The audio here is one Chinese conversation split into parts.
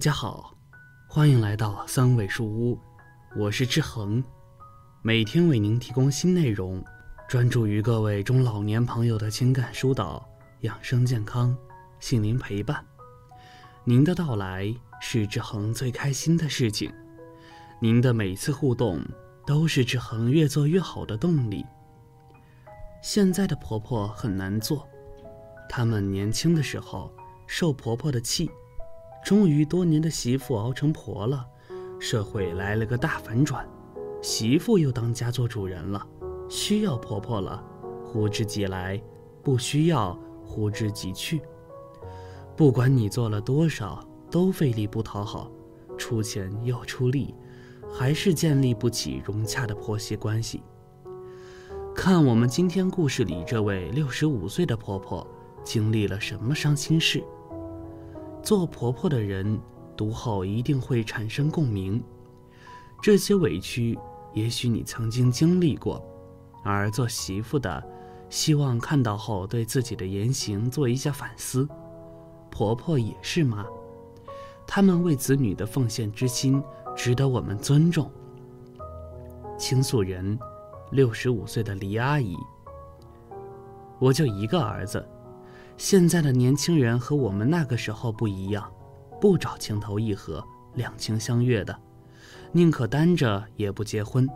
大家好，欢迎来到三味书屋，我是志恒，每天为您提供新内容，专注于各位中老年朋友的情感疏导、养生健康、心灵陪伴。您的到来是志恒最开心的事情，您的每次互动都是志恒越做越好的动力。现在的婆婆很难做，她们年轻的时候受婆婆的气。终于，多年的媳妇熬成婆了，社会来了个大反转，媳妇又当家做主人了，需要婆婆了，呼之即来；不需要，呼之即去。不管你做了多少，都费力不讨好，出钱又出力，还是建立不起融洽的婆媳关系。看我们今天故事里这位六十五岁的婆婆经历了什么伤心事。做婆婆的人读后一定会产生共鸣，这些委屈也许你曾经经历过，而做媳妇的希望看到后对自己的言行做一下反思。婆婆也是妈，他们为子女的奉献之心值得我们尊重。倾诉人，六十五岁的黎阿姨，我就一个儿子。现在的年轻人和我们那个时候不一样，不找情投意合、两情相悦的，宁可单着也不结婚，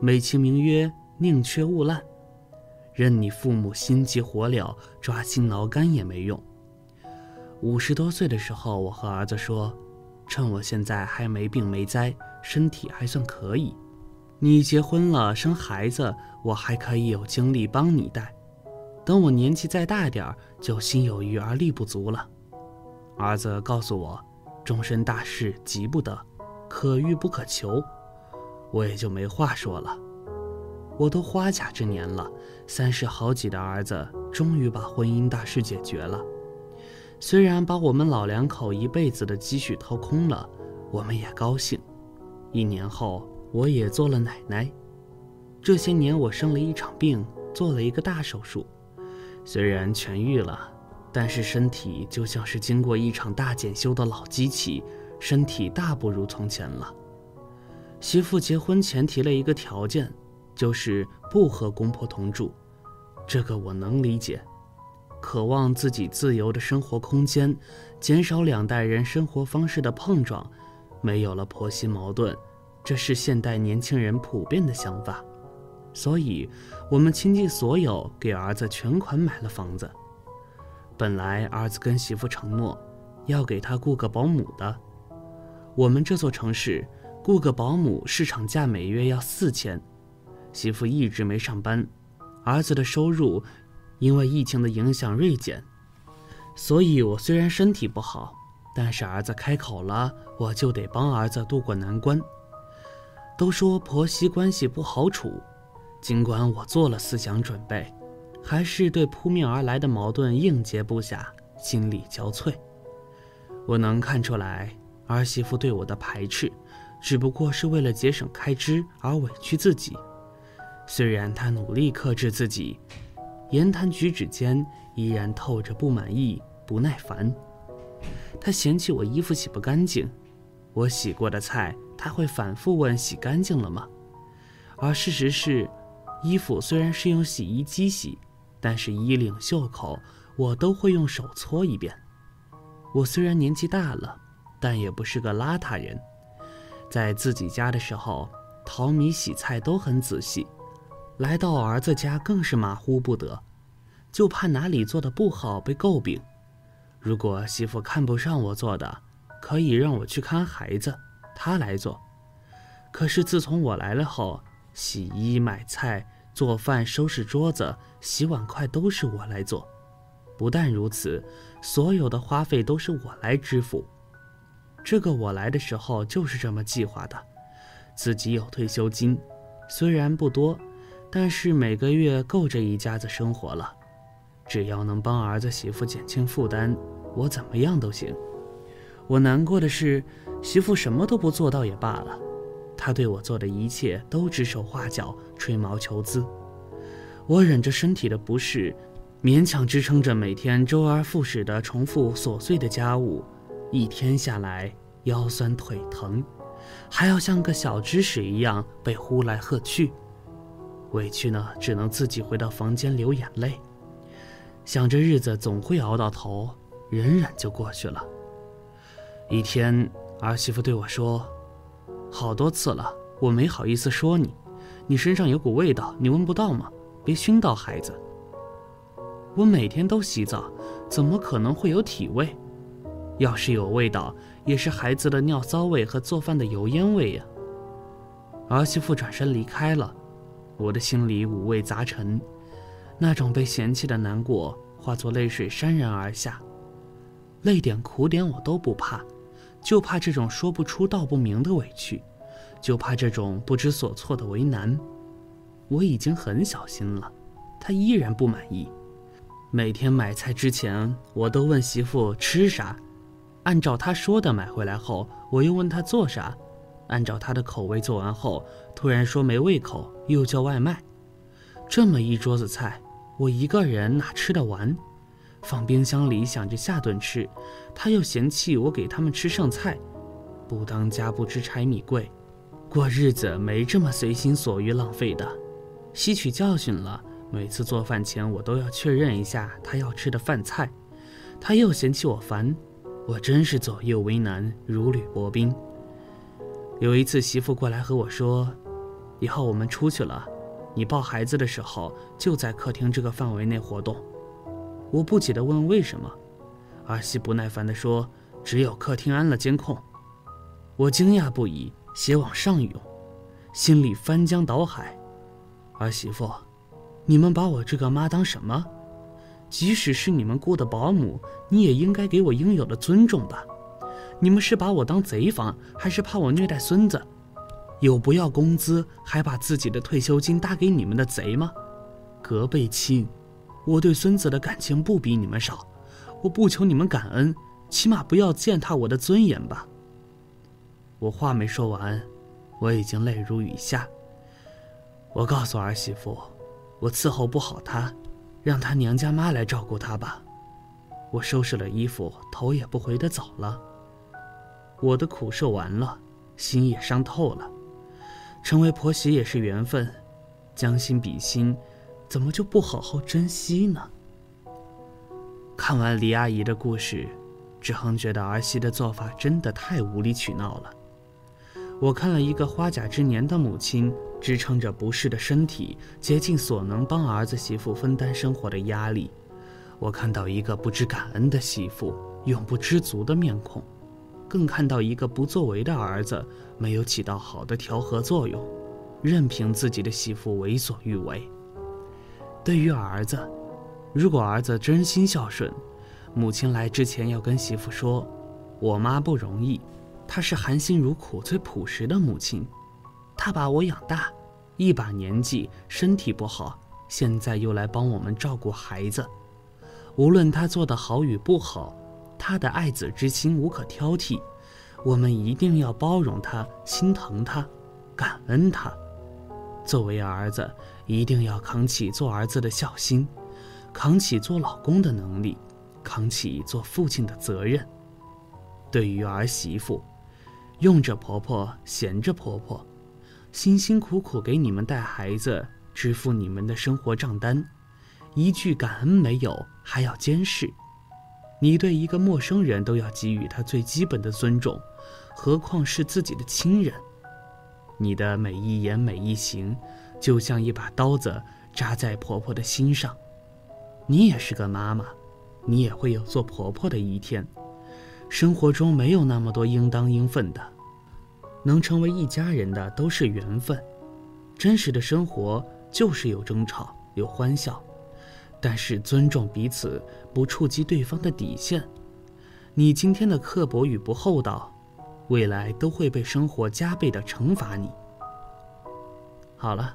美其名曰宁缺毋滥，任你父母心急火燎、抓心挠肝也没用。五十多岁的时候，我和儿子说：“趁我现在还没病没灾，身体还算可以，你结婚了生孩子，我还可以有精力帮你带。”等我年纪再大点儿，就心有余而力不足了。儿子告诉我，终身大事急不得，可遇不可求，我也就没话说了。我都花甲之年了，三十好几的儿子终于把婚姻大事解决了，虽然把我们老两口一辈子的积蓄掏空了，我们也高兴。一年后，我也做了奶奶。这些年，我生了一场病，做了一个大手术。虽然痊愈了，但是身体就像是经过一场大检修的老机器，身体大不如从前了。媳妇结婚前提了一个条件，就是不和公婆同住，这个我能理解。渴望自己自由的生活空间，减少两代人生活方式的碰撞，没有了婆媳矛盾，这是现代年轻人普遍的想法。所以，我们倾尽所有给儿子全款买了房子。本来儿子跟媳妇承诺，要给他雇个保姆的。我们这座城市雇个保姆市场价每月要四千，媳妇一直没上班，儿子的收入因为疫情的影响锐减。所以我虽然身体不好，但是儿子开口了，我就得帮儿子渡过难关。都说婆媳关系不好处。尽管我做了思想准备，还是对扑面而来的矛盾应接不暇，心力交瘁。我能看出来，儿媳妇对我的排斥，只不过是为了节省开支而委屈自己。虽然她努力克制自己，言谈举止间依然透着不满意、不耐烦。她嫌弃我衣服洗不干净，我洗过的菜，她会反复问洗干净了吗？而事实是。衣服虽然是用洗衣机洗，但是衣领、袖口我都会用手搓一遍。我虽然年纪大了，但也不是个邋遢人。在自己家的时候，淘米、洗菜都很仔细；来到儿子家更是马虎不得，就怕哪里做的不好被诟病。如果媳妇看不上我做的，可以让我去看孩子，她来做。可是自从我来了后，洗衣、买菜、做饭、收拾桌子、洗碗筷都是我来做。不但如此，所有的花费都是我来支付。这个我来的时候就是这么计划的。自己有退休金，虽然不多，但是每个月够这一家子生活了。只要能帮儿子媳妇减轻负担，我怎么样都行。我难过的是，媳妇什么都不做到也罢了。他对我做的一切都指手画脚、吹毛求疵，我忍着身体的不适，勉强支撑着每天周而复始的重复琐碎的家务。一天下来，腰酸腿疼，还要像个小知识一样被呼来喝去，委屈呢，只能自己回到房间流眼泪，想着日子总会熬到头，忍忍就过去了。一天，儿媳妇对我说：“好多次了，我没好意思说你，你身上有股味道，你闻不到吗？别熏到孩子。”我每天都洗澡，怎么可能会有体味？要是有味道，也是孩子的尿骚味和做饭的油烟味呀。儿媳妇转身离开了，我的心里五味杂陈，那种被嫌弃的难过化作泪水潸然而下。泪点苦点我都不怕，就怕这种说不出道不明的委屈，就怕这种不知所措的为难。我已经很小心了，他依然不满意。每天买菜之前，我都问媳妇吃啥，按照她说的买回来后，我又问她做啥，按照她的口味做完后，突然说没胃口，又叫外卖。这么一桌子菜，我一个人哪吃得完？放冰箱里想着下顿吃，他又嫌弃我给他们吃剩菜。不当家不知柴米贵，过日子没这么随心所欲浪费的。吸取教训了。每次做饭前，我都要确认一下他要吃的饭菜，他又嫌弃我烦，我真是左右为难，如履薄冰。有一次，媳妇过来和我说：“以后我们出去了，你抱孩子的时候就在客厅这个范围内活动。”我不解地问：“为什么？”儿媳不耐烦地说：“只有客厅安了监控。”我惊讶不已，血往上涌，心里翻江倒海。儿媳妇。你们把我这个妈当什么？即使是你们雇的保姆，你也应该给我应有的尊重吧？你们是把我当贼防，还是怕我虐待孙子？有不要工资还把自己的退休金搭给你们的贼吗？隔辈亲，我对孙子的感情不比你们少，我不求你们感恩，起码不要践踏我的尊严吧。我话没说完，我已经泪如雨下。我告诉儿媳妇。我伺候不好她，让她娘家妈来照顾她吧。我收拾了衣服，头也不回的走了。我的苦受完了，心也伤透了。成为婆媳也是缘分，将心比心，怎么就不好好珍惜呢？看完李阿姨的故事，志恒觉得儿媳的做法真的太无理取闹了。我看了一个花甲之年的母亲。支撑着不适的身体，竭尽所能帮儿子媳妇分担生活的压力。我看到一个不知感恩的媳妇，永不知足的面孔，更看到一个不作为的儿子，没有起到好的调和作用，任凭自己的媳妇为所欲为。对于儿子，如果儿子真心孝顺，母亲来之前要跟媳妇说：“我妈不容易，她是含辛茹苦、最朴实的母亲。”她把我养大，一把年纪，身体不好，现在又来帮我们照顾孩子。无论她做的好与不好，她的爱子之心无可挑剔。我们一定要包容她，心疼她，感恩她。作为儿子，一定要扛起做儿子的孝心，扛起做老公的能力，扛起做父亲的责任。对于儿媳妇，用着婆婆，闲着婆婆。辛辛苦苦给你们带孩子，支付你们的生活账单，一句感恩没有，还要监视。你对一个陌生人都要给予他最基本的尊重，何况是自己的亲人？你的每一言每一行，就像一把刀子扎在婆婆的心上。你也是个妈妈，你也会有做婆婆的一天。生活中没有那么多应当应分的。能成为一家人的都是缘分，真实的生活就是有争吵，有欢笑，但是尊重彼此，不触及对方的底线。你今天的刻薄与不厚道，未来都会被生活加倍的惩罚你。好了，